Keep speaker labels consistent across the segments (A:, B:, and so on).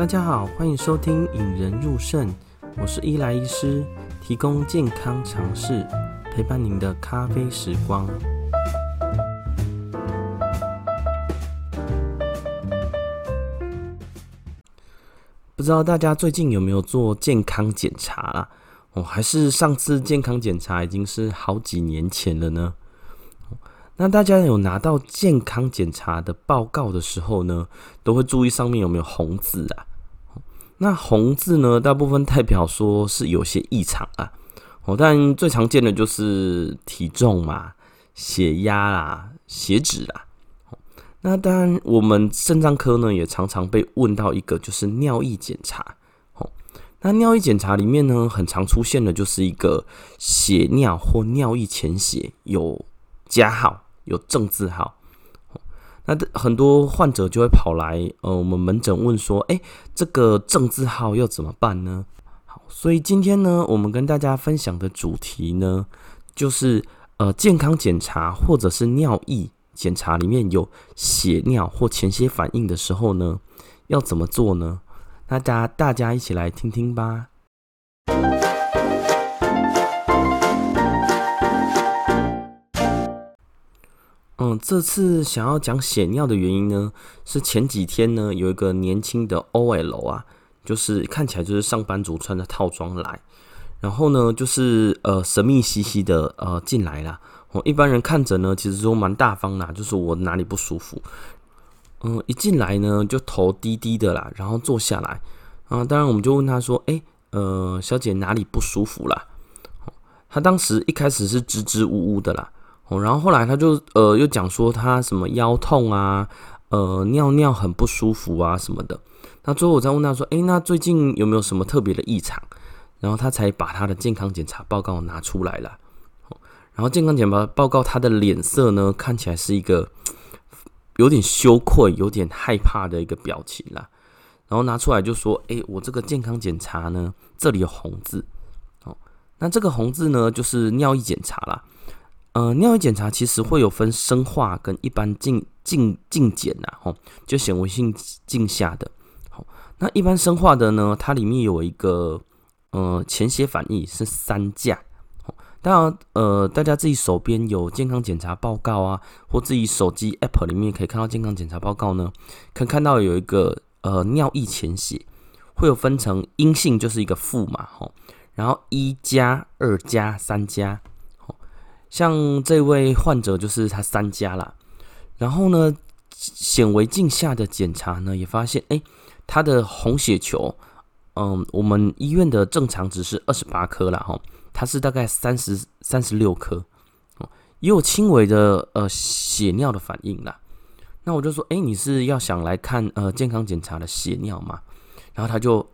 A: 大家好，欢迎收听《引人入胜》，我是伊莱医师，提供健康常识，陪伴您的咖啡时光。不知道大家最近有没有做健康检查啦？哦，还是上次健康检查已经是好几年前了呢？那大家有拿到健康检查的报告的时候呢，都会注意上面有没有红字啊？那红字呢，大部分代表说是有些异常啊。哦，但最常见的就是体重嘛、血压啦、血脂啦。那当然，我们肾脏科呢也常常被问到一个，就是尿液检查。哦，那尿液检查里面呢，很常出现的就是一个血尿或尿液潜血，有加号，有正字号。那很多患者就会跑来，呃，我们门诊问说，哎，这个正字号要怎么办呢？好，所以今天呢，我们跟大家分享的主题呢，就是呃，健康检查或者是尿液检查里面有血尿或潜血反应的时候呢，要怎么做呢？那大家大家一起来听听吧。嗯，这次想要讲血尿的原因呢，是前几天呢有一个年轻的 OL 啊，就是看起来就是上班族穿的套装来，然后呢就是呃神秘兮兮的呃进来了。哦，一般人看着呢其实都蛮大方啦，就是我哪里不舒服，嗯，一进来呢就头低低的啦，然后坐下来啊，当然我们就问他说，哎，呃，小姐哪里不舒服啦？他当时一开始是支支吾吾的啦。哦，然后后来他就呃又讲说他什么腰痛啊，呃尿尿很不舒服啊什么的。那最后我再问他说，诶，那最近有没有什么特别的异常？然后他才把他的健康检查报告拿出来了。然后健康检查报告，他的脸色呢看起来是一个有点羞愧、有点害怕的一个表情啦。然后拿出来就说，诶，我这个健康检查呢，这里有红字。哦，那这个红字呢就是尿液检查啦。呃，尿液检查其实会有分生化跟一般镜镜镜检呐，吼，就显微镜镜下的。好，那一般生化的呢，它里面有一个呃潜血反应是三价。当然，呃，大家自己手边有健康检查报告啊，或自己手机 App 里面可以看到健康检查报告呢，可看到有一个呃尿液潜血，会有分成阴性就是一个负嘛，吼，然后一加、二加、三加。像这位患者就是他三加啦，然后呢，显微镜下的检查呢也发现，哎，他的红血球，嗯，我们医院的正常值是二十八颗啦，哈，他是大概三十三十六颗，也有轻微的呃血尿的反应啦。那我就说，哎，你是要想来看呃健康检查的血尿吗？然后他就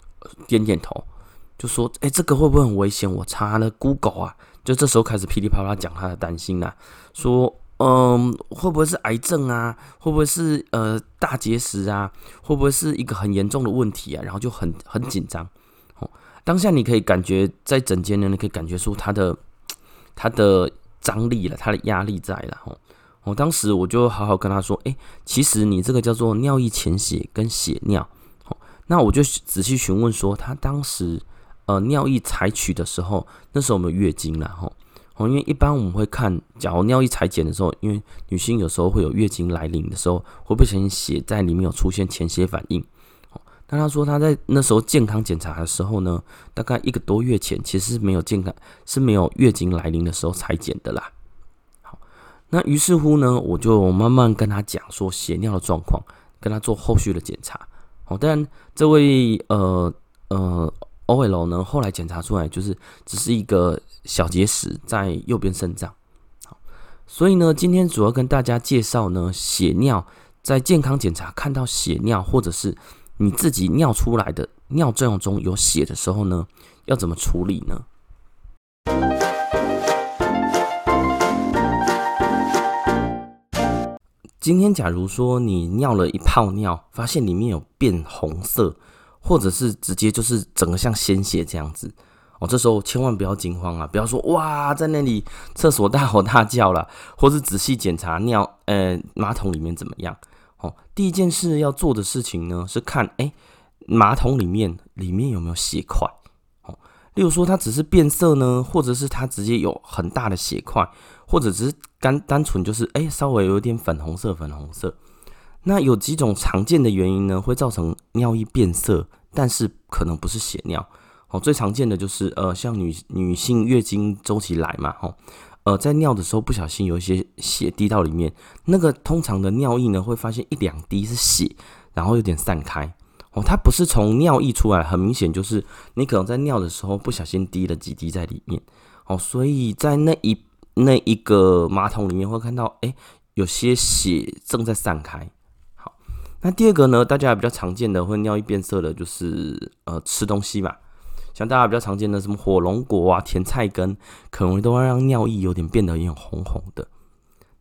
A: 点点头，就说，哎，这个会不会很危险？我查了 Google 啊。就这时候开始噼里啪啦讲他的担心啦、说，嗯，会不会是癌症啊？会不会是呃大结石啊？会不会是一个很严重的问题啊？然后就很很紧张。哦，当下你可以感觉在整间呢，你可以感觉出他的他的张力了，他的压力在了。哦，我当时我就好好跟他说，哎，其实你这个叫做尿液潜血跟血尿。哦，那我就仔细询问说，他当时。呃，尿液采取的时候，那时候我们月经了吼，哦，因为一般我们会看，假如尿液裁剪的时候，因为女性有时候会有月经来临的时候，会不会显血在里面有出现潜血反应？哦，但他说他在那时候健康检查的时候呢，大概一个多月前，其实没有健康是没有月经来临的时候采检的啦。好，那于是乎呢，我就慢慢跟他讲说血尿的状况，跟他做后续的检查。哦，但这位呃呃。OL 呢，后来检查出来就是只是一个小结石在右边肾脏。好，所以呢，今天主要跟大家介绍呢，血尿在健康检查看到血尿，或者是你自己尿出来的尿作用中有血的时候呢，要怎么处理呢？今天假如说你尿了一泡尿，发现里面有变红色。或者是直接就是整个像鲜血这样子哦，这时候千万不要惊慌啊！不要说哇，在那里厕所大吼大叫了，或是仔细检查尿呃马桶里面怎么样哦。第一件事要做的事情呢是看哎马桶里面里面有没有血块？哦，例如说它只是变色呢，或者是它直接有很大的血块，或者只是单单纯就是哎稍微有点粉红色粉红色。那有几种常见的原因呢，会造成尿液变色，但是可能不是血尿。哦，最常见的就是呃，像女女性月经周期来嘛，哦，呃，在尿的时候不小心有一些血滴到里面，那个通常的尿液呢，会发现一两滴是血，然后有点散开。哦，它不是从尿液出来，很明显就是你可能在尿的时候不小心滴了几滴在里面。哦，所以在那一那一个马桶里面会看到，哎，有些血正在散开。那第二个呢，大家比较常见的会尿液变色的，就是呃吃东西嘛，像大家比较常见的什么火龙果啊、甜菜根，可能都会让尿液有点变得有点红红的。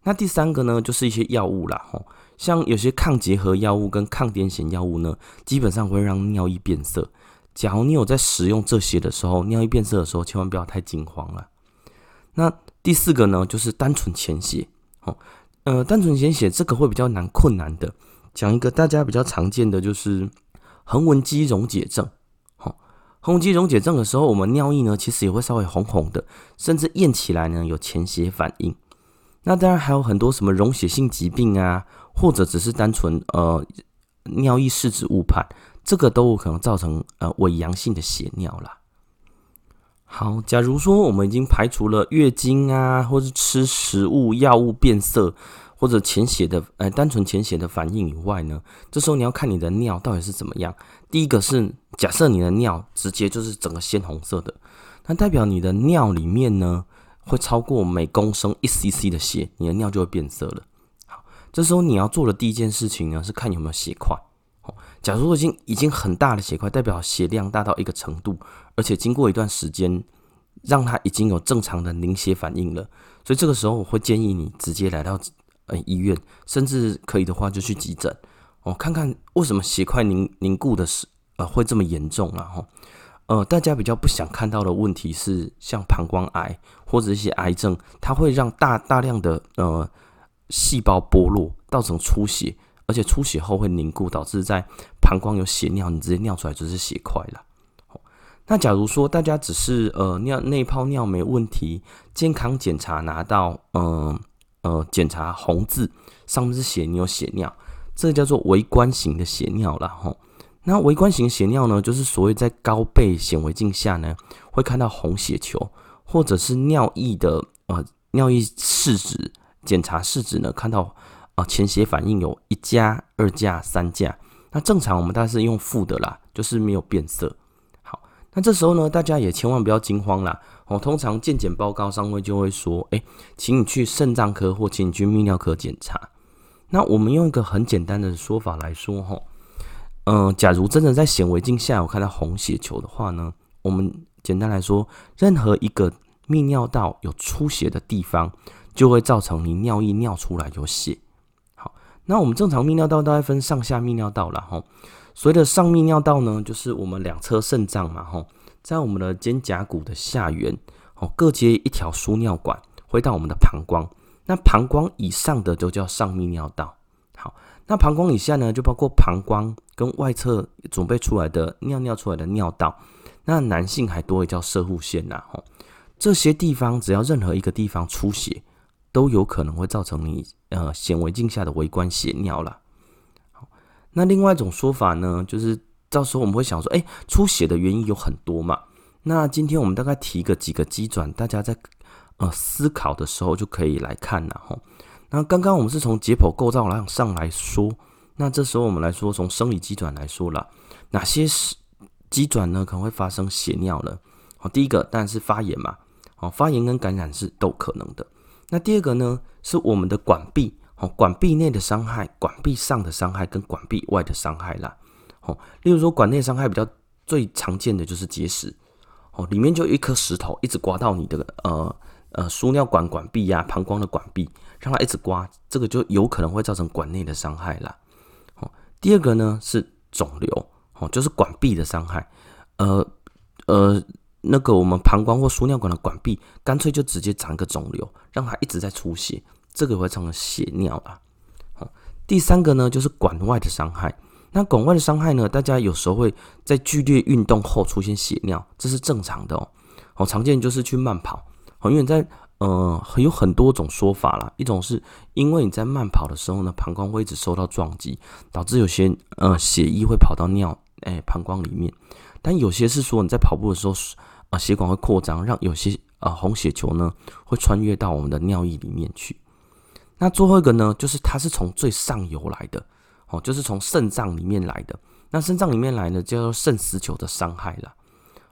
A: 那第三个呢，就是一些药物啦，吼，像有些抗结核药物跟抗癫痫药物呢，基本上会让尿液变色。假如你有在使用这些的时候，尿液变色的时候，千万不要太惊慌了。那第四个呢，就是单纯潜血，哦，呃，单纯潜血这个会比较难困难的。讲一个大家比较常见的，就是横纹肌溶解症。好，横纹肌溶解症的时候，我们尿液呢其实也会稍微红红的，甚至验起来呢有潜血反应。那当然还有很多什么溶血性疾病啊，或者只是单纯呃尿液试纸误判，这个都有可能造成呃伪阳性的血尿啦。好，假如说我们已经排除了月经啊，或是吃食物、药物变色。或者潜血的，呃，单纯潜血的反应以外呢，这时候你要看你的尿到底是怎么样。第一个是假设你的尿直接就是整个鲜红色的，那代表你的尿里面呢会超过每公升一 cc 的血，你的尿就会变色了。好，这时候你要做的第一件事情呢是看有没有血块。哦，假如说已经已经很大的血块，代表血量大到一个程度，而且经过一段时间让它已经有正常的凝血反应了，所以这个时候我会建议你直接来到。呃，医院甚至可以的话就去急诊哦，看看为什么血块凝凝固的是呃会这么严重啊？哈，呃，大家比较不想看到的问题是像膀胱癌或者一些癌症，它会让大大量的呃细胞剥落，造成出血，而且出血后会凝固，导致在膀胱有血尿，你直接尿出来就是血块了。那假如说大家只是呃尿内泡尿没问题，健康检查拿到嗯。呃，检查红字上面是血，你有血尿，这叫做微观型的血尿了吼。那微观型血尿呢，就是所谓在高倍显微镜下呢，会看到红血球，或者是尿液的呃尿液试纸检查试纸呢，看到啊潜血反应有一价、二价、三价。那正常我们大概是用负的啦，就是没有变色。那这时候呢，大家也千万不要惊慌啦。哦，通常健检报告上面就会说，哎，请你去肾脏科或请你去泌尿科检查。那我们用一个很简单的说法来说，哈，嗯，假如真的在显微镜下有看到红血球的话呢，我们简单来说，任何一个泌尿道有出血的地方，就会造成你尿液尿出来有血。好，那我们正常泌尿道大概分上下泌尿道了，哈。所谓的上泌尿道呢，就是我们两侧肾脏嘛，吼。在我们的肩胛骨的下缘，哦，各接一条输尿管，回到我们的膀胱。那膀胱以上的就叫上泌尿道。好，那膀胱以下呢，就包括膀胱跟外侧准备出来的尿尿出来的尿道。那男性还多一叫射护腺呐，吼，这些地方只要任何一个地方出血，都有可能会造成你呃显微镜下的微观血尿了。那另外一种说法呢，就是。到时候我们会想说，哎，出血的原因有很多嘛？那今天我们大概提个几个机转，大家在呃思考的时候就可以来看了哈。那刚刚我们是从解剖构造来上来说，那这时候我们来说从生理机转来说了，哪些是机转呢？可能会发生血尿了。好，第一个当然是发炎嘛，好，发炎跟感染是都可能的。那第二个呢，是我们的管壁，管壁内的伤害、管壁上的伤害跟管壁外的伤害啦。哦，例如说管内伤害比较最常见的就是结石，哦，里面就一颗石头一直刮到你的呃呃输尿管管壁呀、膀胱的管壁，让它一直刮，这个就有可能会造成管内的伤害啦。哦，第二个呢是肿瘤，哦，就是管壁的伤害，呃呃，那个我们膀胱或输尿管的管壁干脆就直接长个肿瘤，让它一直在出血，这个会造成血尿啊。好，第三个呢就是管外的伤害。那管外的伤害呢，大家有时候会在剧烈运动后出现血尿，这是正常的哦。好，常见就是去慢跑，好，因为在呃有很多种说法啦。一种是因为你在慢跑的时候呢，膀胱会一直受到撞击，导致有些呃血液会跑到尿诶膀胱里面。但有些是说你在跑步的时候，啊血管会扩张，让有些呃红血球呢会穿越到我们的尿液里面去。那最后一个呢，就是它是从最上游来的，哦，就是从肾脏里面来的。那肾脏里面来呢，叫做肾丝球的伤害啦。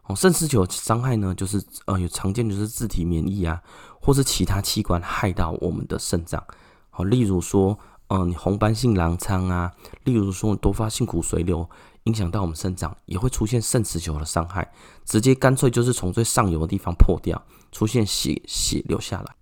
A: 哦，肾丝球伤害呢，就是呃有常见就是自体免疫啊，或是其他器官害到我们的肾脏。哦，例如说，嗯、你红斑性狼疮啊，例如说多发性骨髓瘤，影响到我们肾脏，也会出现肾丝球的伤害，直接干脆就是从最上游的地方破掉，出现血血流下来。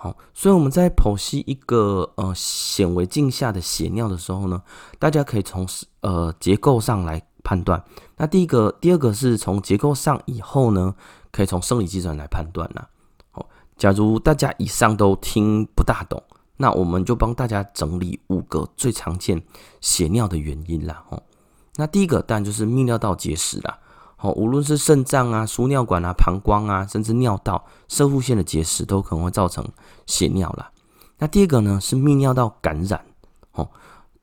A: 好，所以我们在剖析一个呃显微镜下的血尿的时候呢，大家可以从呃结构上来判断。那第一个、第二个是从结构上以后呢，可以从生理机转来判断啦。好，假如大家以上都听不大懂，那我们就帮大家整理五个最常见血尿的原因啦。哦，那第一个当然就是泌尿道结石啦。好，无论是肾脏啊、输尿管啊、膀胱啊，甚至尿道、摄护腺的结石，都可能会造成血尿啦。那第二个呢，是泌尿道感染，哦，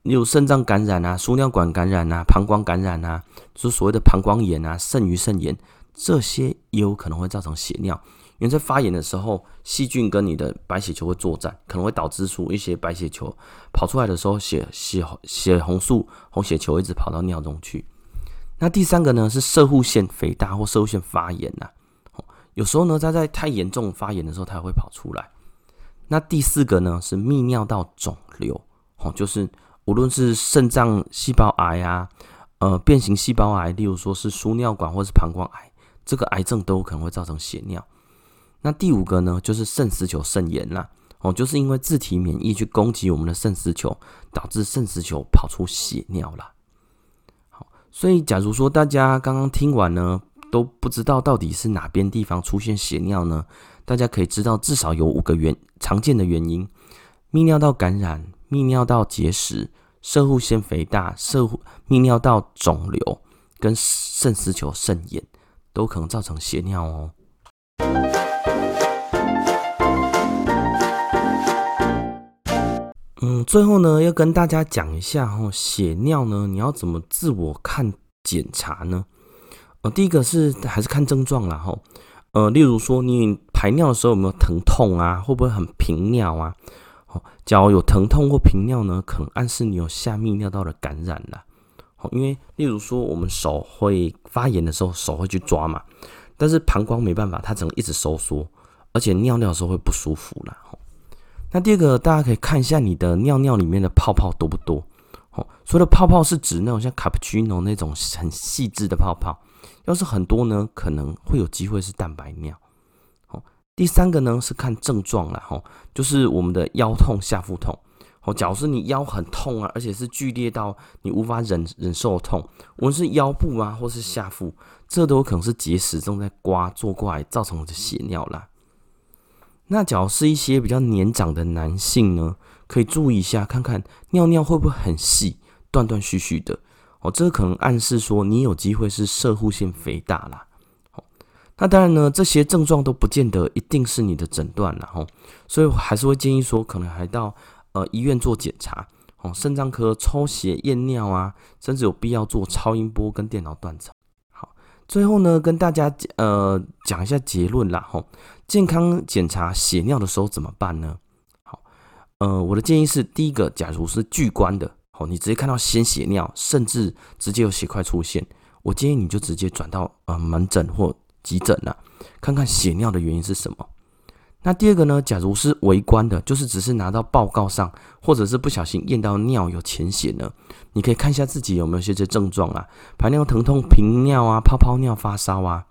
A: 例如肾脏感染啊、输尿管感染啊、膀胱感染啊，就是所谓的膀胱炎啊、肾盂肾炎，这些也有可能会造成血尿。因为在发炎的时候，细菌跟你的白血球会作战，可能会导致出一些白血球跑出来的时候，血血血红素、红血球一直跑到尿中去。那第三个呢，是摄护腺肥大或摄护腺发炎呐，有时候呢，它在太严重发炎的时候，它会跑出来。那第四个呢，是泌尿道肿瘤，哦，就是无论是肾脏细胞癌啊，呃，变形细胞癌，例如说是输尿管或是膀胱癌，这个癌症都有可能会造成血尿。那第五个呢，就是肾丝球肾炎啦，哦，就是因为自体免疫去攻击我们的肾丝球，导致肾丝球跑出血尿啦。所以，假如说大家刚刚听完呢，都不知道到底是哪边地方出现血尿呢？大家可以知道，至少有五个原常见的原因：泌尿道感染、泌尿道结石、射护腺肥大、射泌尿道肿瘤跟肾丝球肾炎，都可能造成血尿哦。最后呢，要跟大家讲一下哦，血尿呢，你要怎么自我看检查呢？呃，第一个是还是看症状啦吼，呃，例如说你排尿的时候有没有疼痛啊，会不会很频尿啊？哦，假如有疼痛或频尿呢，可能暗示你有下泌尿道的感染啦。哦，因为例如说我们手会发炎的时候，手会去抓嘛，但是膀胱没办法，它只能一直收缩，而且尿尿的时候会不舒服啦。那第二个，大家可以看一下你的尿尿里面的泡泡多不多？哦，所谓的泡泡是指那种像卡布奇诺那种很细致的泡泡。要是很多呢，可能会有机会是蛋白尿。哦，第三个呢是看症状啦，吼，就是我们的腰痛、下腹痛。哦，假如是你腰很痛啊，而且是剧烈到你无法忍忍受的痛，无论是腰部啊，或是下腹，这都有可能是结石正在刮坐过来造成我的血尿啦。那假如是一些比较年长的男性呢，可以注意一下，看看尿尿会不会很细、断断续续的哦，这可能暗示说你有机会是射护腺肥大啦。哦，那当然呢，这些症状都不见得一定是你的诊断啦。哦，所以我还是会建议说，可能还到呃医院做检查哦，肾脏科抽血验尿啊，甚至有必要做超音波跟电脑断层。最后呢，跟大家呃讲一下结论啦吼。健康检查血尿的时候怎么办呢？好，呃，我的建议是，第一个，假如是巨观的，好，你直接看到鲜血尿，甚至直接有血块出现，我建议你就直接转到呃门诊或急诊了，看看血尿的原因是什么。那第二个呢？假如是围观的，就是只是拿到报告上，或者是不小心验到尿有潜血呢，你可以看一下自己有没有些些症状啊，排尿疼痛、频尿啊、泡泡尿、发烧啊。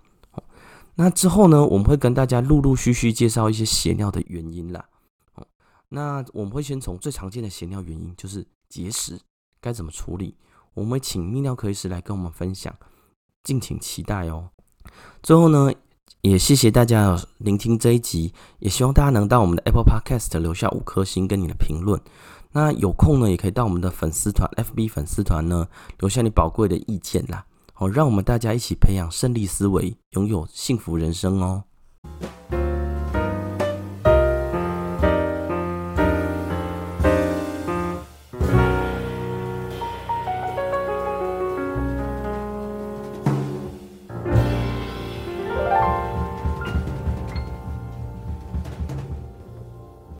A: 那之后呢，我们会跟大家陆陆续续介绍一些血尿的原因啦。那我们会先从最常见的血尿原因，就是结石，该怎么处理？我们会请泌尿科医师来跟我们分享，敬请期待哦。最后呢。也谢谢大家聆听这一集，也希望大家能到我们的 Apple Podcast 留下五颗星跟你的评论。那有空呢，也可以到我们的粉丝团 FB 粉丝团呢，留下你宝贵的意见啦。好，让我们大家一起培养胜利思维，拥有幸福人生哦。